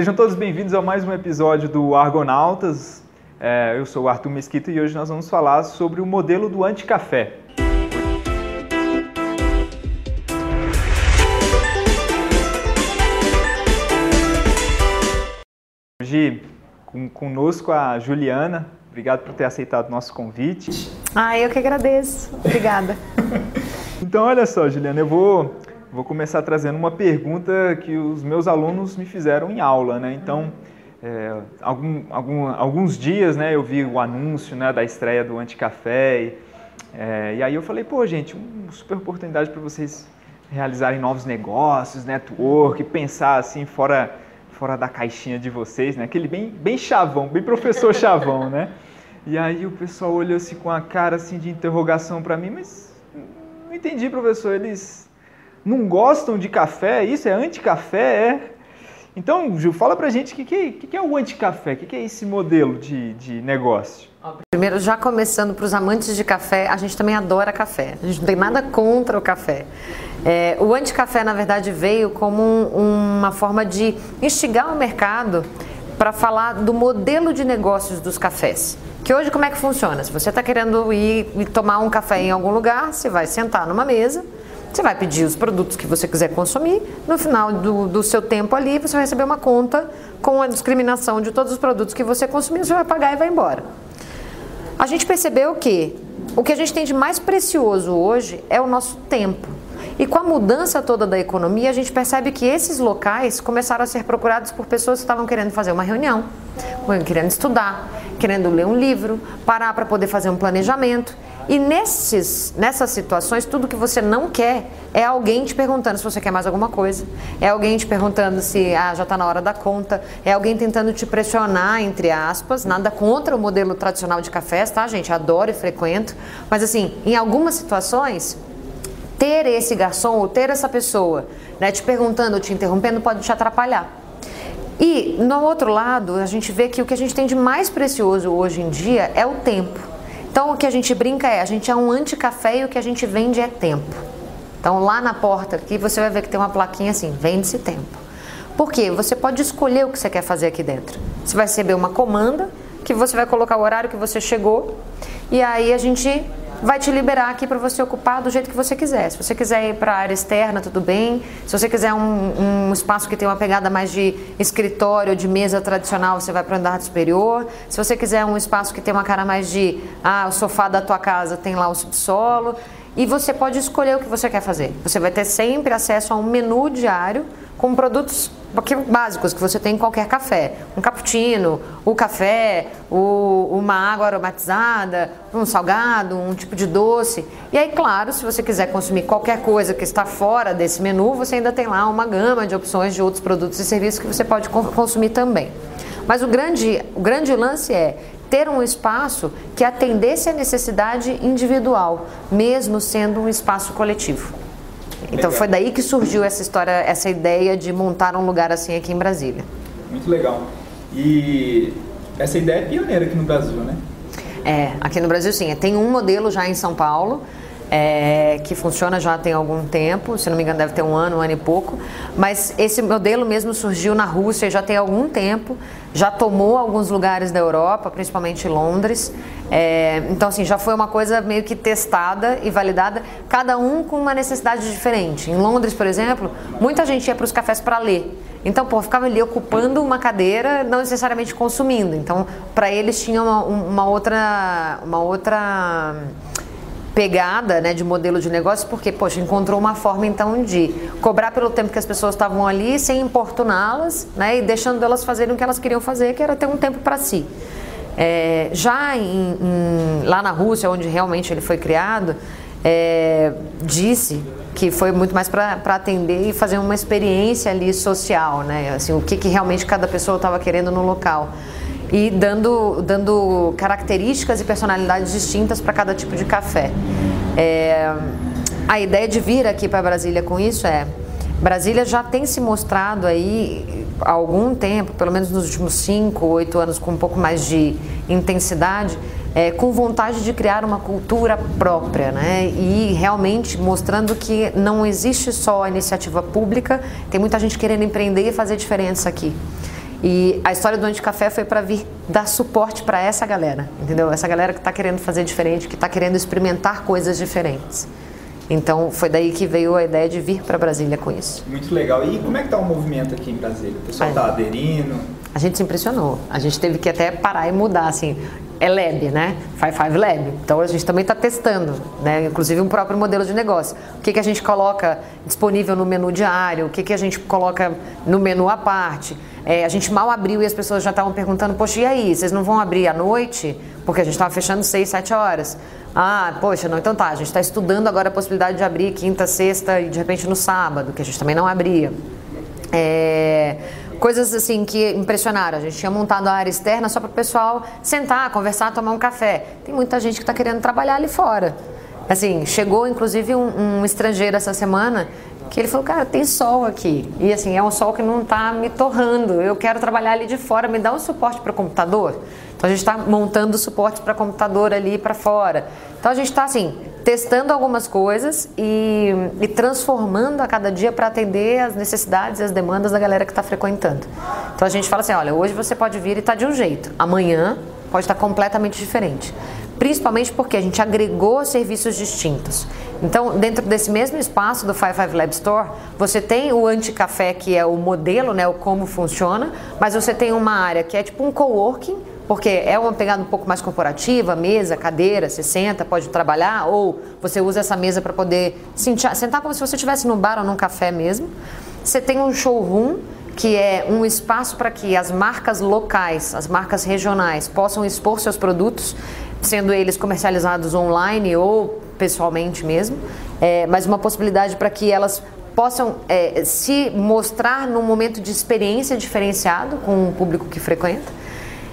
Sejam todos bem-vindos a mais um episódio do Argonautas. É, eu sou o Arthur Mesquita e hoje nós vamos falar sobre o modelo do anticafé. Hoje com, conosco a Juliana. Obrigado por ter aceitado o nosso convite. Ah, eu que agradeço. Obrigada. então, olha só, Juliana, eu vou Vou começar trazendo uma pergunta que os meus alunos me fizeram em aula, né? Então, é, algum, algum, alguns dias, né, eu vi o anúncio, né, da estreia do Anticafé e, é, e aí eu falei, pô, gente, uma super oportunidade para vocês realizarem novos negócios, network, pensar assim fora fora da caixinha de vocês, né? Aquele bem bem chavão, bem professor chavão, né? E aí o pessoal olhou assim com a cara assim de interrogação para mim, mas não entendi, professor, eles não gostam de café, isso é anti-café, é. Então, Ju, fala pra gente o que, que, que, é o anti-café, o que, que é esse modelo de, de negócio? Primeiro, já começando para os amantes de café, a gente também adora café. A gente não tem nada contra o café. É, o anti-café, na verdade, veio como um, uma forma de instigar o mercado para falar do modelo de negócios dos cafés. Que hoje como é que funciona? Se você está querendo ir tomar um café em algum lugar, você vai sentar numa mesa você vai pedir os produtos que você quiser consumir, no final do, do seu tempo ali, você vai receber uma conta com a discriminação de todos os produtos que você consumiu, você vai pagar e vai embora. A gente percebeu que o que a gente tem de mais precioso hoje é o nosso tempo. E com a mudança toda da economia, a gente percebe que esses locais começaram a ser procurados por pessoas que estavam querendo fazer uma reunião, querendo estudar, querendo ler um livro, parar para poder fazer um planejamento. E nesses, nessas situações, tudo que você não quer é alguém te perguntando se você quer mais alguma coisa, é alguém te perguntando se ah, já está na hora da conta, é alguém tentando te pressionar, entre aspas, nada contra o modelo tradicional de cafés, tá, gente? Adoro e frequento. Mas assim, em algumas situações, ter esse garçom ou ter essa pessoa né, te perguntando, te interrompendo, pode te atrapalhar. E no outro lado, a gente vê que o que a gente tem de mais precioso hoje em dia é o tempo. Então o que a gente brinca é, a gente é um anti-café e o que a gente vende é tempo. Então lá na porta aqui você vai ver que tem uma plaquinha assim, vende-se tempo. Por quê? Você pode escolher o que você quer fazer aqui dentro. Você vai receber uma comanda que você vai colocar o horário que você chegou e aí a gente vai te liberar aqui para você ocupar do jeito que você quiser. Se você quiser ir para a área externa, tudo bem. Se você quiser um, um, espaço que tem uma pegada mais de escritório, de mesa tradicional, você vai para o andar superior. Se você quiser um espaço que tem uma cara mais de, ah, o sofá da tua casa tem lá o subsolo. E você pode escolher o que você quer fazer. Você vai ter sempre acesso a um menu diário com produtos básicos que você tem em qualquer café. Um cappuccino, o café, o, uma água aromatizada, um salgado, um tipo de doce. E aí, claro, se você quiser consumir qualquer coisa que está fora desse menu, você ainda tem lá uma gama de opções de outros produtos e serviços que você pode consumir também. Mas o grande, o grande lance é ter um espaço que atendesse a necessidade individual, mesmo sendo um espaço coletivo. Então foi daí que surgiu essa história, essa ideia de montar um lugar assim aqui em Brasília. Muito legal. E essa ideia é pioneira aqui no Brasil, né? É, aqui no Brasil sim. Tem um modelo já em São Paulo. É, que funciona já tem algum tempo, se não me engano deve ter um ano, um ano e pouco, mas esse modelo mesmo surgiu na Rússia já tem algum tempo, já tomou alguns lugares da Europa, principalmente Londres, é, então, assim, já foi uma coisa meio que testada e validada, cada um com uma necessidade diferente. Em Londres, por exemplo, muita gente ia para os cafés para ler. Então, pô, ficava ali ocupando uma cadeira, não necessariamente consumindo. Então, para eles tinha uma, uma, outra, uma outra pegada né, de modelo de negócio, porque, poxa, encontrou uma forma então de cobrar pelo tempo que as pessoas estavam ali, sem importuná-las, né, e deixando elas fazerem o que elas queriam fazer, que era ter um tempo para si. É, já em, em, lá na Rússia, onde realmente ele foi criado, é, disse que foi muito mais para atender e fazer uma experiência ali social, né? Assim, o que, que realmente cada pessoa estava querendo no local. E dando, dando características e personalidades distintas para cada tipo de café. É, a ideia de vir aqui para Brasília com isso é Brasília já tem se mostrado aí há algum tempo, pelo menos nos últimos cinco, oito anos, com um pouco mais de intensidade, é, com vontade de criar uma cultura própria, né? E realmente mostrando que não existe só a iniciativa pública, tem muita gente querendo empreender e fazer diferença aqui. E a história do Anticafé foi para vir dar suporte para essa galera, entendeu? Essa galera que está querendo fazer diferente, que está querendo experimentar coisas diferentes. Então foi daí que veio a ideia de vir para Brasília com isso. Muito legal. E como é que está o movimento aqui em Brasília? O pessoal está aderindo? A gente se impressionou. A gente teve que até parar e mudar, assim. É Lab, né? Five Five Lab. Então a gente também está testando, né? Inclusive um próprio modelo de negócio. O que, que a gente coloca disponível no menu diário? O que, que a gente coloca no menu à parte? É, a gente mal abriu e as pessoas já estavam perguntando: Poxa, e aí? Vocês não vão abrir à noite? Porque a gente estava fechando seis, sete horas. Ah, poxa, não, então tá, a gente está estudando agora a possibilidade de abrir quinta, sexta e de repente no sábado, que a gente também não abria. É, coisas assim que impressionaram. A gente tinha montado a área externa só para o pessoal sentar, conversar, tomar um café. Tem muita gente que está querendo trabalhar ali fora. Assim, chegou inclusive um, um, estrangeiro essa semana que ele falou, cara, tem sol aqui. E assim, é um sol que não está me torrando. Eu quero trabalhar ali de fora, me dá um suporte para o computador. Então a gente está montando suporte para computador ali para fora. Então a gente está assim testando algumas coisas e, e transformando a cada dia para atender as necessidades e as demandas da galera que está frequentando. Então a gente fala assim, olha, hoje você pode vir e está de um jeito, amanhã pode estar tá completamente diferente. Principalmente porque a gente agregou serviços distintos. Então, dentro desse mesmo espaço do Five Five Lab Store, você tem o anti-café, que é o modelo, né, o como funciona, mas você tem uma área que é tipo um coworking, porque é uma pegada um pouco mais corporativa, mesa, cadeira, você senta, pode trabalhar, ou você usa essa mesa para poder sentar, sentar como se você estivesse num bar ou num café mesmo. Você tem um showroom, que é um espaço para que as marcas locais, as marcas regionais, possam expor seus produtos, sendo eles comercializados online ou pessoalmente mesmo, é, mas uma possibilidade para que elas possam é, se mostrar num momento de experiência diferenciado com o público que frequenta.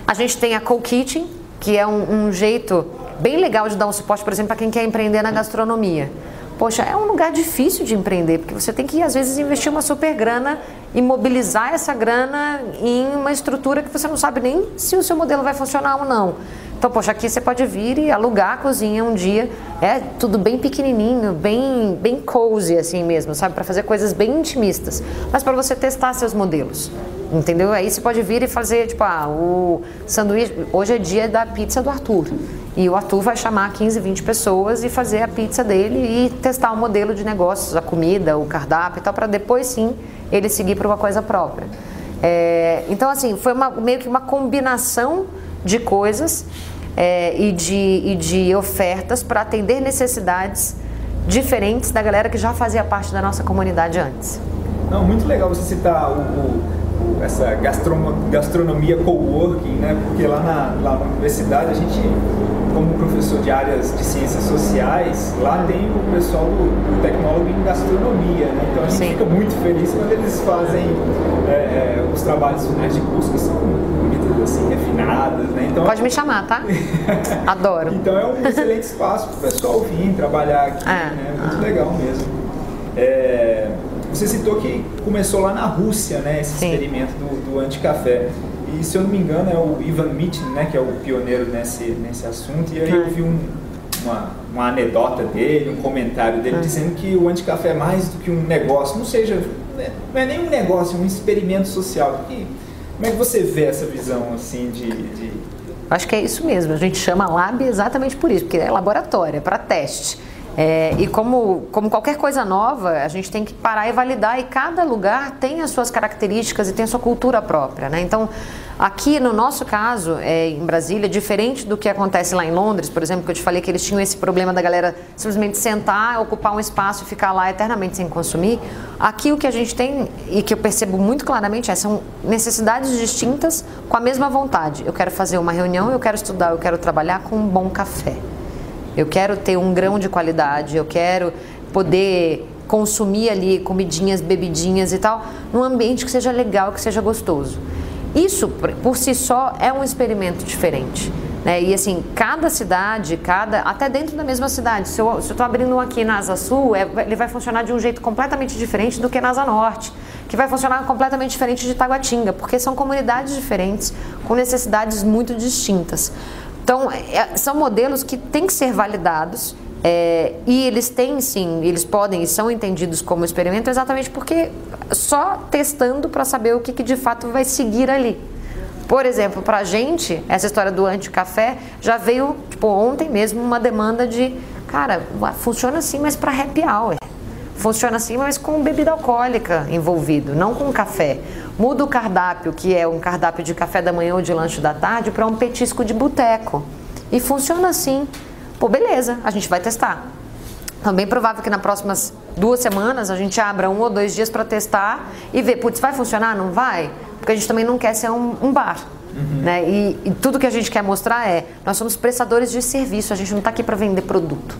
A gente tem a Co-Kitchen, que é um, um jeito bem legal de dar um suporte, por exemplo, para quem quer empreender na gastronomia. Poxa, é um lugar difícil de empreender, porque você tem que, às vezes, investir uma super grana e mobilizar essa grana em uma estrutura que você não sabe nem se o seu modelo vai funcionar ou não. Então, poxa, aqui você pode vir e alugar a cozinha um dia. É tudo bem pequenininho, bem, bem cozy assim mesmo, sabe? Para fazer coisas bem intimistas. Mas para você testar seus modelos. Entendeu? Aí você pode vir e fazer, tipo, ah, o sanduíche. Hoje é dia da pizza do Arthur. E o Arthur vai chamar 15, 20 pessoas e fazer a pizza dele e testar o modelo de negócios, a comida, o cardápio e tal, para depois sim ele seguir para uma coisa própria. É, então, assim, foi uma, meio que uma combinação de coisas é, e, de, e de ofertas para atender necessidades diferentes da galera que já fazia parte da nossa comunidade antes. Não, muito legal você citar o, o essa gastronomia coworking, né? Porque lá na, lá na universidade a gente, como professor de áreas de ciências sociais, lá tem o pessoal do, do tecnólogo em gastronomia, né? Então a gente Sim. fica muito feliz quando eles fazem é, é, os trabalhos finais de curso que são bonitas, assim, refinadas, né? Então, Pode me chamar, tá? Adoro. então é um excelente espaço para o pessoal vir trabalhar aqui, é. né? Muito ah. legal mesmo. É, você citou que começou lá na Rússia, né, esse Sim. experimento do, do anticafé. E se eu não me engano é o Ivan Mitin, né, que é o pioneiro nesse, nesse assunto. E aí eu vi um, uma, uma anedota dele, um comentário dele, dizendo que o anticafé é mais do que um negócio, não seja, não é nem um negócio, é um experimento social. E, como é que você vê essa visão assim de, de... Acho que é isso mesmo. A gente chama lab exatamente por isso, porque é laboratório, é para teste. É, e como, como qualquer coisa nova, a gente tem que parar e validar, e cada lugar tem as suas características e tem a sua cultura própria. Né? Então, aqui no nosso caso, é, em Brasília, diferente do que acontece lá em Londres, por exemplo, que eu te falei que eles tinham esse problema da galera simplesmente sentar, ocupar um espaço e ficar lá eternamente sem consumir, aqui o que a gente tem e que eu percebo muito claramente é, são necessidades distintas com a mesma vontade. Eu quero fazer uma reunião, eu quero estudar, eu quero trabalhar com um bom café. Eu quero ter um grão de qualidade, eu quero poder consumir ali comidinhas, bebidinhas e tal, num ambiente que seja legal, que seja gostoso. Isso, por si só, é um experimento diferente. Né? E assim, cada cidade, cada até dentro da mesma cidade, se eu estou abrindo um aqui na Asa Sul, é, ele vai funcionar de um jeito completamente diferente do que na Asa Norte, que vai funcionar completamente diferente de Taguatinga, porque são comunidades diferentes, com necessidades muito distintas. Então, é, são modelos que têm que ser validados É, e eles têm sim, eles podem e são entendidos como experimento exatamente porque só testando para saber o que, que de fato vai seguir ali. Por exemplo, para a gente, essa história do anti-café já veio, tipo, ontem mesmo uma demanda de, cara, funciona assim, mas para happy hour. Funciona assim, mas com bebida alcoólica envolvido, não com café. Muda o cardápio, que é um cardápio de café da manhã ou de lanche da tarde, para um petisco de boteco. E funciona assim. Pô, beleza, a gente vai testar. Então, bem provável que nas próximas duas semanas a gente abra um ou dois dias para testar e ver, putz, vai funcionar? Não vai? Porque a gente também não quer ser um, um bar. Uhum. Né? E, e, tudo que a gente quer mostrar é: nós somos prestadores de serviço, a gente não está aqui para vender produto.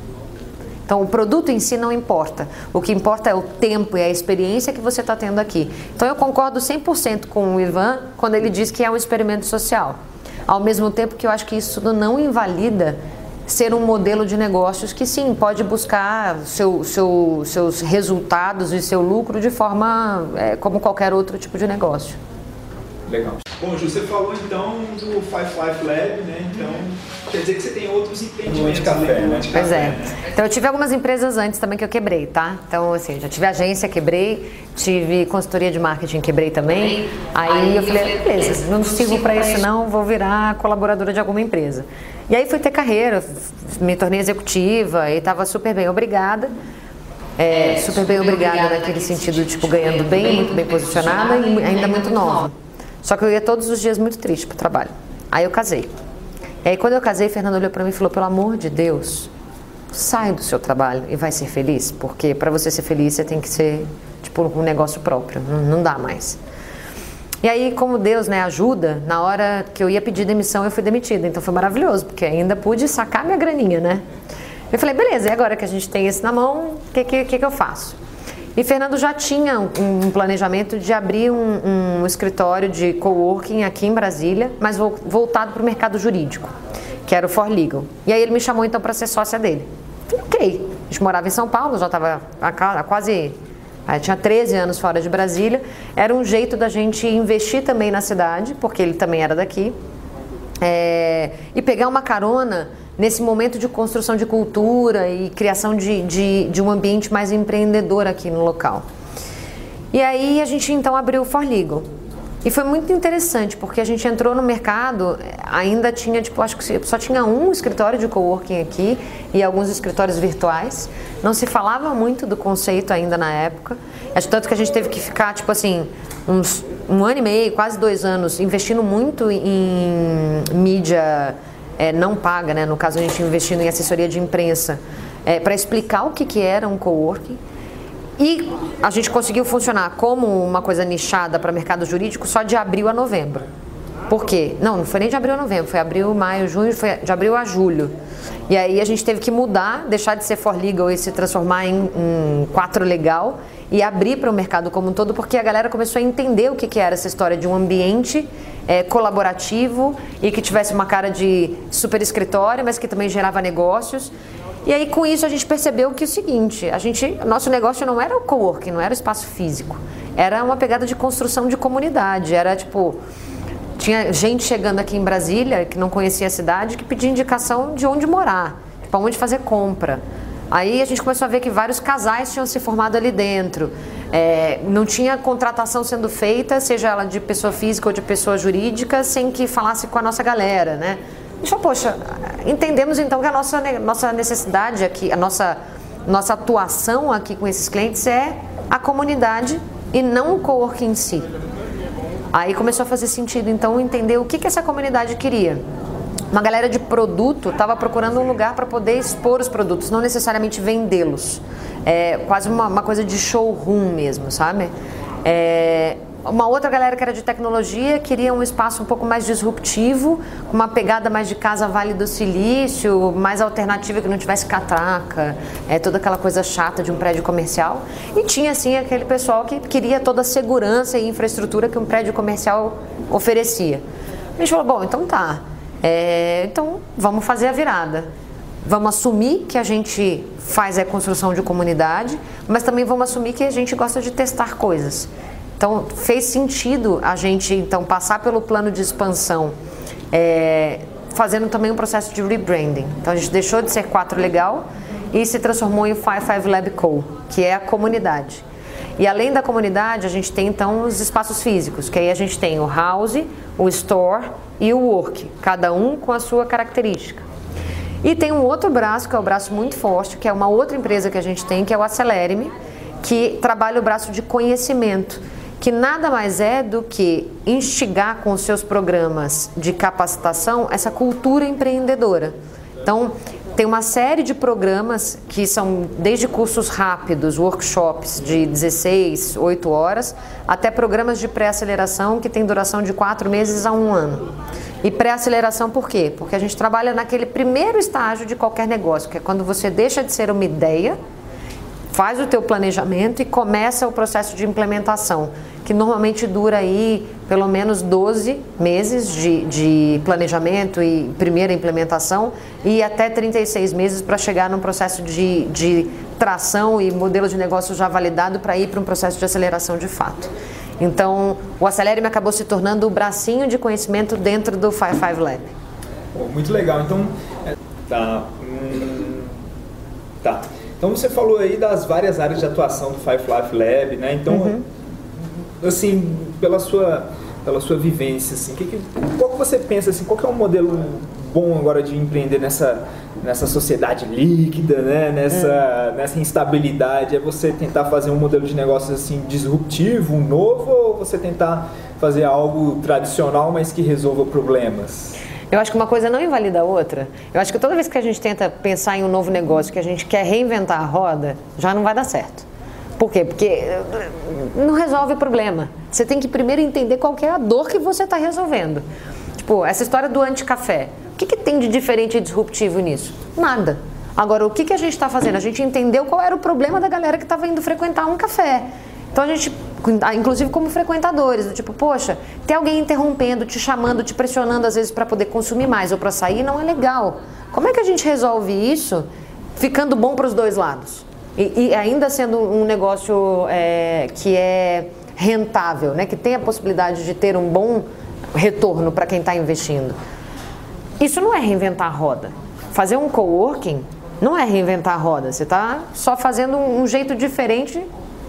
Então, o produto em si não importa. O que importa é o tempo e a experiência que você está tendo aqui. Então, eu concordo 100% com o Ivan quando ele diz que é um experimento social. Ao mesmo tempo que eu acho que isso não invalida ser um modelo de negócios que sim pode buscar seu, seu, seus resultados e seu lucro de forma é, como qualquer outro tipo de negócio. Legal. Bom, Ju, você falou então do Five Life Lab, né? Então quer dizer que você tem outros empreendimentos. Café, né? Pois é. Então eu tive algumas empresas antes também que eu quebrei, tá? Então assim, já tive agência, quebrei, tive consultoria de marketing, quebrei também. Aí, Aí eu falei, beleza, não sirvo para isso não, vou virar colaboradora de alguma empresa. E aí fui ter carreira, me tornei executiva e estava super bem, obrigada. É, é, super bem obrigada naquele sentido, tipo, ganhando bem, muito bem posicionada e ainda muito nova. Só que eu ia todos os dias muito triste pro trabalho. Aí eu casei. E aí quando eu casei, Fernando olhou para mim e falou: "Pelo amor de Deus, sai do seu trabalho e vai ser feliz, porque para você ser feliz você tem que ser tipo um negócio próprio, não, não dá mais". E aí, como Deus né, ajuda, na hora que eu ia pedir demissão, eu fui demitida. Então foi maravilhoso, porque ainda pude sacar minha graninha, né? Eu falei, beleza, e agora que a gente tem isso na mão, o que, que, que eu faço? E Fernando já tinha um planejamento de abrir um, um escritório de coworking aqui em Brasília, mas voltado para o mercado jurídico, que era o For Legal. E aí ele me chamou então para ser sócia dele. Ok. A gente morava em São Paulo, já estava quase. Aí tinha 13 anos fora de Brasília. Era um jeito da gente investir também na cidade, porque ele também era daqui. É, e pegar uma carona nesse momento de construção de cultura e criação de, de, de, um ambiente mais empreendedor aqui no local. E aí a gente então abriu o For Legal. E foi muito interessante, porque a gente entrou no mercado, ainda tinha, tipo, acho que só tinha um escritório de coworking aqui e alguns escritórios virtuais. Não se falava muito do conceito ainda na época. Acho tanto que a gente teve que ficar, tipo assim, uns um ano e meio, quase dois anos, investindo muito em mídia é, não paga, né? no caso a gente investindo em assessoria de imprensa, é, para explicar o que, que era um coworking. E a gente conseguiu funcionar como uma coisa nichada para mercado jurídico só de abril a novembro. Por quê? Não, não foi nem de abril a novembro, foi abril, maio, junho, foi de abril a julho. E aí a gente teve que mudar, deixar de ser for legal e se transformar em, quatro legal e abrir para o mercado como um todo, porque a galera começou a entender o que, que era essa história de um ambiente é, colaborativo e que tivesse uma cara de super escritório, mas que também gerava negócios. E aí com isso a gente percebeu que é o seguinte, a gente, nosso negócio não era o coworking, não era o espaço físico, era uma pegada de construção de comunidade, era tipo tinha gente chegando aqui em Brasília que não conhecia a cidade que pedia indicação de onde morar, para onde fazer compra. Aí a gente começou a ver que vários casais tinham se formado ali dentro. É, não tinha contratação sendo feita, seja ela de pessoa física ou de pessoa jurídica, sem que falasse com a nossa galera, né? A gente falou, poxa, entendemos então que a nossa, nossa necessidade aqui, a nossa, nossa atuação aqui com esses clientes é a comunidade e não o co-work em si. Aí começou a fazer sentido, então, entender o que, que essa comunidade queria uma galera de produto estava procurando um lugar para poder expor os produtos, não necessariamente vendê-los. É quase uma, uma, coisa de showroom mesmo, sabe? É, uma outra galera que era de tecnologia queria um espaço um pouco mais disruptivo, com uma pegada mais de casa Vale do Silício, mais alternativa que não tivesse catraca, é, toda aquela coisa chata de um prédio comercial. E tinha, assim, aquele pessoal que queria toda a segurança e infraestrutura que um prédio comercial oferecia. A gente falou, bom, então tá. É, então, vamos fazer a virada. Vamos assumir que a gente faz a construção de comunidade, mas também vamos assumir que a gente gosta de testar coisas. Então, fez sentido a gente então passar pelo plano de expansão, é, fazendo também um processo de rebranding. Então, a gente deixou de ser quatro legal e se transformou em Five Five Lab Co, que é a comunidade. E além da comunidade, a gente tem então os espaços físicos, que aí a gente tem o house, o store e o work, cada um com a sua característica. E tem um outro braço, que é o braço muito forte, que é uma outra empresa que a gente tem, que é o Acelere-me, que trabalha o braço de conhecimento, que nada mais é do que instigar com os seus programas de capacitação essa cultura empreendedora. Então, tem uma série de programas que são desde cursos rápidos, workshops de 16, 8 horas, até programas de pré-aceleração que tem duração de 4 meses a um ano. E pré-aceleração por quê? Porque a gente trabalha naquele primeiro estágio de qualquer negócio, que é quando você deixa de ser uma ideia, faz o teu planejamento e começa o processo de implementação que normalmente dura aí pelo menos 12 meses de, de planejamento e primeira implementação e até 36 meses para chegar num processo de, de tração e modelo de negócio já validado para ir para um processo de aceleração de fato. Então, o Acelere-me acabou se tornando o bracinho de conhecimento dentro do Five Five Lab. muito legal. Então, é, tá. Hum, tá. Então, você falou aí das várias áreas de atuação do Five Five Lab, né? Então, uhum assim, pela sua, pela sua vivência, assim, que, que, qual que você pensa, assim, qual que é um modelo bom agora de empreender nessa, nessa sociedade líquida, né? nessa, é. nessa instabilidade? É você tentar fazer um modelo de negócio assim, disruptivo, novo, ou você tentar fazer algo tradicional, mas que resolva problemas? Eu acho que uma coisa não invalida a outra. Eu acho que toda vez que a gente tenta pensar em um novo negócio, que a gente quer reinventar a roda, já não vai dar certo. Por quê? Porque eh, não resolve o problema. Você tem que primeiro entender qual é a dor que você está resolvendo. Tipo, essa história do anticafé. O que, que tem de diferente e disruptivo nisso? Nada. Agora, o que, que a gente está fazendo? A gente entendeu qual era o problema da galera que estava indo frequentar um café. Então a gente, inclusive como frequentadores, tipo, poxa, ter alguém interrompendo, te chamando, te pressionando às vezes para poder consumir mais ou para sair não é legal. Como é que a gente resolve isso ficando bom para os dois lados? E, e ainda sendo um negócio é, que é rentável, né? que tem a possibilidade de ter um bom retorno para quem está investindo. Isso não é reinventar a roda. Fazer um coworking não é reinventar a roda. Você está só fazendo um jeito diferente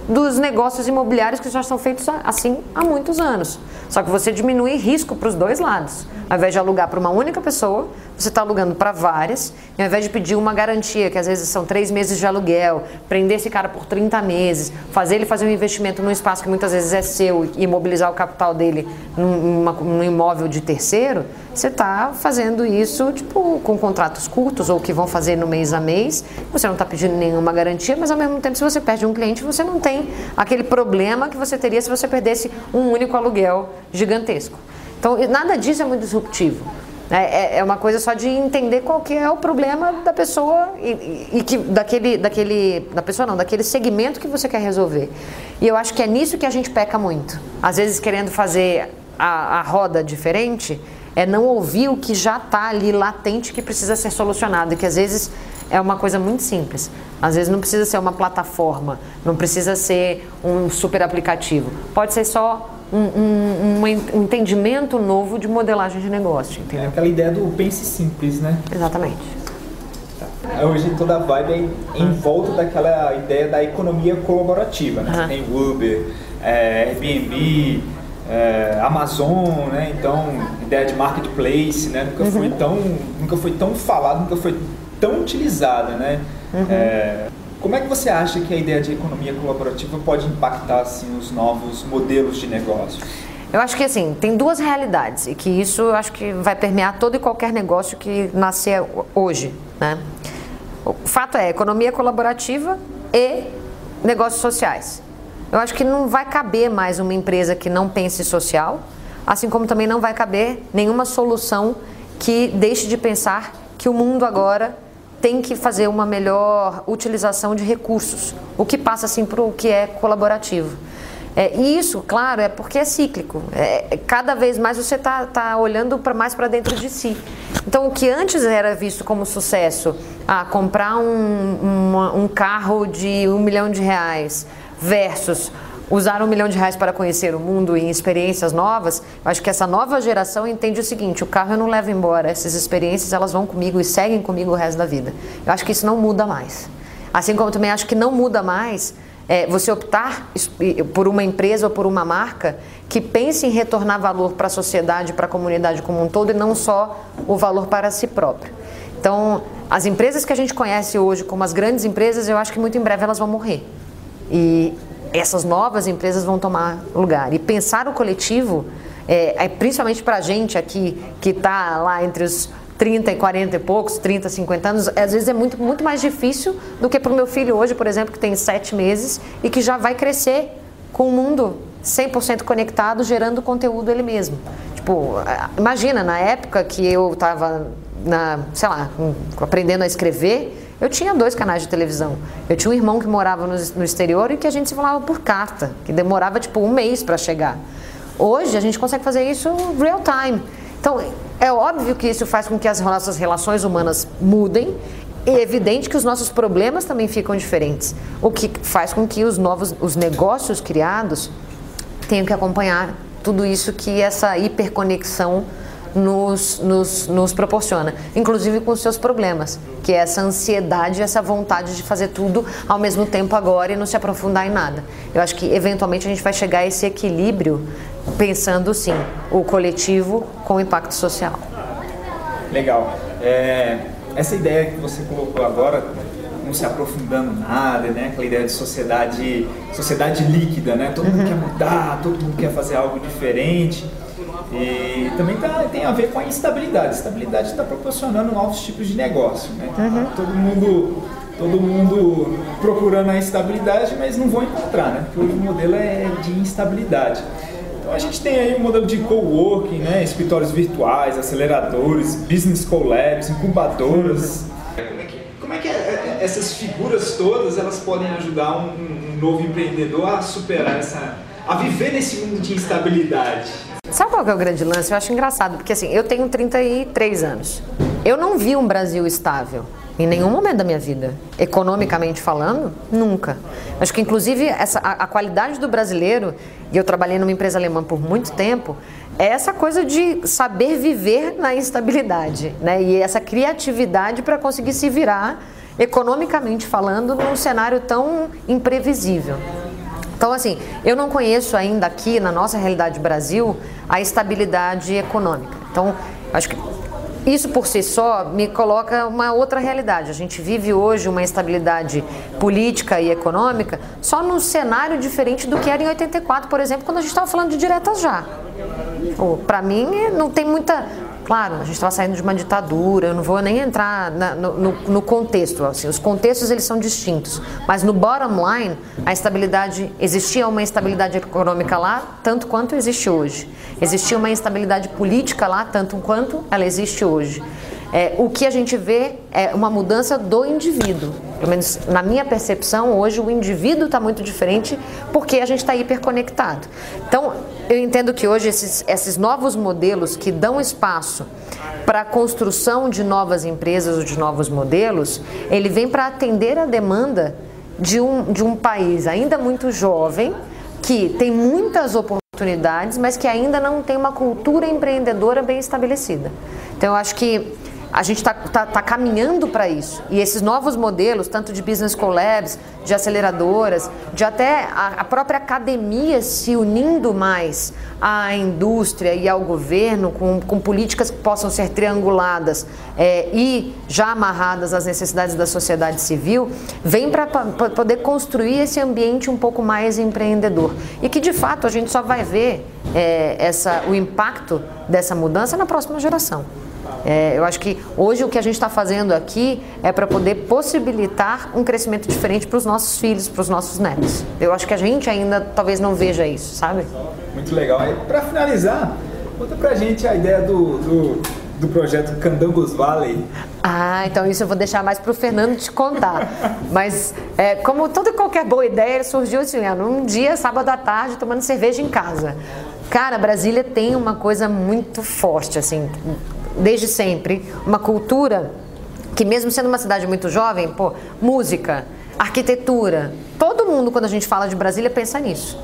dos negócios imobiliários que já são feitos assim há muitos anos. Só que você diminui risco para os dois lados. Ao invés de alugar para uma única pessoa, você está alugando para várias, e ao invés de pedir uma garantia, que às vezes são três meses de aluguel, prender esse cara por 30 meses, fazer ele fazer um investimento num espaço que muitas vezes é seu e imobilizar o capital dele num, num imóvel de terceiro, você está fazendo isso tipo com contratos curtos ou que vão fazer no mês a mês. Você não está pedindo nenhuma garantia, mas ao mesmo tempo, se você perde um cliente, você não tem aquele problema que você teria se você perdesse um único aluguel gigantesco. Então, nada disso é muito disruptivo. É, é, é, uma coisa só de entender qual que é o problema da pessoa e, e, que daquele, daquele, da pessoa não, daquele segmento que você quer resolver. E eu acho que é nisso que a gente peca muito. Às vezes querendo fazer a, a roda diferente, é não ouvir o que já está ali latente que precisa ser solucionado e que às vezes é uma coisa muito simples. Às vezes não precisa ser uma plataforma, não precisa ser um super aplicativo. Pode ser só um, um, um, entendimento novo de modelagem de negócio. Entendeu? É aquela ideia do pense simples, né? Exatamente. Tá. Hoje toda a vibe é em volta daquela ideia da economia colaborativa. Né? Uhum. Você tem Uber, é, Airbnb, é, Amazon, né? Então, ideia de marketplace, né? Nunca uhum. foi tão, nunca foi tão falado, nunca foi tão utilizada, né? Uhum. É, como é que você acha que a ideia de economia colaborativa pode impactar assim, os novos modelos de negócio? Eu acho que assim, tem duas realidades e que isso eu acho que vai permear todo e qualquer negócio que nascer hoje. Né? O fato é, economia colaborativa e negócios sociais. Eu acho que não vai caber mais uma empresa que não pense social, assim como também não vai caber nenhuma solução que deixe de pensar que o mundo agora tem que fazer uma melhor utilização de recursos, o que passa assim para o que é colaborativo. É, e isso, claro, é porque é cíclico. É, cada vez mais você está tá olhando para mais para dentro de si. Então, o que antes era visto como sucesso, ah, comprar um, um carro de um milhão de reais versus usar um milhão de reais para conhecer o mundo e experiências novas, eu acho que essa nova geração entende o seguinte: o carro eu não levo embora, essas experiências elas vão comigo e seguem comigo o resto da vida. Eu acho que isso não muda mais. Assim como também acho que não muda mais é, você optar por uma empresa ou por uma marca que pense em retornar valor para a sociedade, para a comunidade como um todo e não só o valor para si próprio. Então, as empresas que a gente conhece hoje como as grandes empresas, eu acho que muito em breve elas vão morrer. E essas novas empresas vão tomar lugar. E pensar o coletivo, é, é principalmente para a gente aqui que está lá entre os 30 e 40 e poucos, 30, 50 anos, às vezes é muito, muito mais difícil do que para o meu filho hoje, por exemplo, que tem 7 meses e que já vai crescer com o mundo 100% conectado, gerando conteúdo ele mesmo. Tipo, imagina, na época que eu estava, sei lá, aprendendo a escrever, eu tinha dois canais de televisão. Eu tinha um irmão que morava no, no exterior e que a gente se falava por carta, que demorava tipo um mês para chegar. Hoje a gente consegue fazer isso real time. Então, é óbvio que isso faz com que as nossas relações humanas mudem. É evidente que os nossos problemas também ficam diferentes. O que faz com que os novos os negócios criados tenham que acompanhar tudo isso que essa hiperconexão nos, nos, nos proporciona, inclusive com os seus problemas, que é essa ansiedade, essa vontade de fazer tudo ao mesmo tempo agora e não se aprofundar em nada. Eu acho que eventualmente a gente vai chegar a esse equilíbrio pensando sim o coletivo com o impacto social. Legal. É, essa ideia que você colocou agora, não se aprofundando nada, né? Aquela ideia de sociedade, sociedade líquida, né? Todo mundo uhum. quer mudar, todo mundo quer fazer algo diferente. E também tá, tem a ver com a instabilidade. A estabilidade está proporcionando novos tipos de negócio. Né? Uhum. Todo mundo todo mundo procurando a instabilidade, mas não vão encontrar, né? Porque o modelo é de instabilidade. Então a gente tem aí um modelo de coworking, né? escritórios virtuais, aceleradores, business collabs, incubadoras. Como é que, como é que é, é, essas figuras todas elas podem ajudar um, um novo empreendedor a superar essa, a viver nesse mundo de instabilidade? Sabe qual é o grande lance? Eu acho engraçado, porque assim, eu tenho 33 anos. Eu não vi um Brasil estável em nenhum momento da minha vida. Economicamente falando, nunca. Acho que inclusive essa, a, a qualidade do brasileiro, e eu trabalhei numa empresa alemã por muito tempo, é essa coisa de saber viver na instabilidade, né? E essa criatividade para conseguir se virar economicamente falando num cenário tão imprevisível. Então, assim, eu não conheço ainda aqui, na nossa realidade Brasil, a estabilidade econômica. Então, acho que isso por si só me coloca uma outra realidade. A gente vive hoje uma instabilidade política e econômica só num cenário diferente do que era em 84, por exemplo, quando a gente estava falando de diretas já. Para mim, não tem muita Claro, a gente estava saindo de uma ditadura, eu não vou nem entrar na, no, no, contexto, assim, os contextos eles são distintos, mas no bottom line, a estabilidade, existia uma instabilidade econômica lá, tanto quanto existe hoje. Existia uma instabilidade política lá, tanto quanto ela existe hoje. É, o que a gente vê é uma mudança do indivíduo. Pelo menos na minha percepção, hoje o indivíduo está muito diferente porque a gente está hiperconectado. Então, eu entendo que hoje esses, esses novos modelos que dão espaço para a construção de novas empresas ou de novos modelos, ele vem para atender a demanda de um, de um país ainda muito jovem, que tem muitas oportunidades, mas que ainda não tem uma cultura empreendedora bem estabelecida. Então, eu acho que a gente está tá, tá caminhando para isso. E esses novos modelos, tanto de business collabs, de aceleradoras, de até a, a, própria academia se unindo mais à indústria e ao governo, com, com políticas que possam ser trianguladas é, e já amarradas às necessidades da sociedade civil, vem para poder construir esse ambiente um pouco mais empreendedor. E que de fato a gente só vai ver é, essa, o impacto dessa mudança na próxima geração. É, eu acho que hoje o que a gente está fazendo aqui é para poder possibilitar um crescimento diferente para os nossos filhos, para os nossos netos. Eu acho que a gente ainda talvez não veja isso, sabe? Muito legal. Para finalizar, conta para a gente a ideia do, do, do projeto Candangos Valley. Ah, então isso eu vou deixar mais para o Fernando te contar. Mas é, como toda qualquer boa ideia, surgiu assim, num dia, sábado à tarde, tomando cerveja em casa. Cara, Brasília tem uma coisa muito forte, assim, desde sempre, uma cultura que mesmo sendo uma cidade muito jovem, pô, música, arquitetura, todo mundo quando a gente fala de Brasília pensa nisso.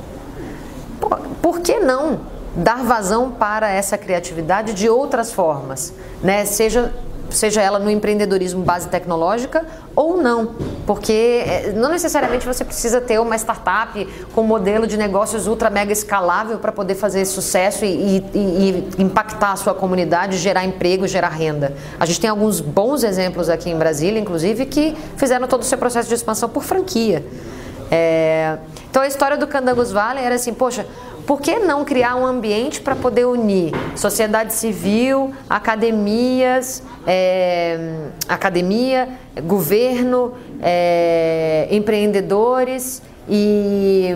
Pô, por que não dar vazão para essa criatividade de outras formas, né? Seja seja ela no empreendedorismo base tecnológica ou não, porque é, não necessariamente você precisa ter uma startup com um modelo de negócios ultra mega escalável para poder fazer sucesso e, e, e, impactar a sua comunidade, gerar emprego, gerar renda. A gente tem alguns bons exemplos aqui em Brasília, inclusive, que fizeram todo o seu processo de expansão por franquia. É, então a história do Candangos Valley era assim, poxa, por que não criar um ambiente para poder unir sociedade civil, academias, é, academia, governo, é, empreendedores e,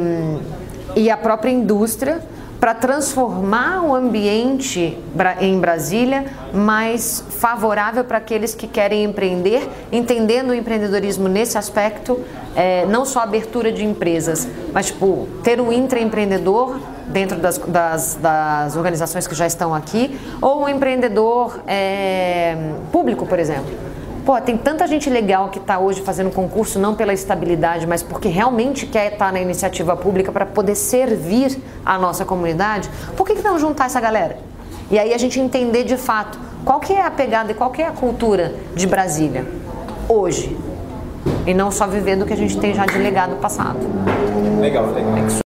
e a própria indústria para transformar o ambiente em Brasília mais favorável para aqueles que querem empreender, entendendo o empreendedorismo nesse aspecto, é, não só abertura de empresas, mas tipo, ter um intraempreendedor dentro das, das, das, organizações que já estão aqui, ou um empreendedor é, público, por exemplo. Pô, tem tanta gente legal que está hoje fazendo concurso não pela estabilidade, mas porque realmente quer estar tá na iniciativa pública para poder servir a nossa comunidade. Por que, que não juntar essa galera? E aí a gente entender de fato qual que é a pegada e qual que é a cultura de Brasília hoje. E não só viver do que a gente tem já de legado passado. Legal, legal.